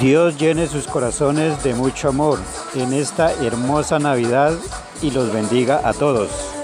Dios llene sus corazones de mucho amor en esta hermosa Navidad y los bendiga a todos.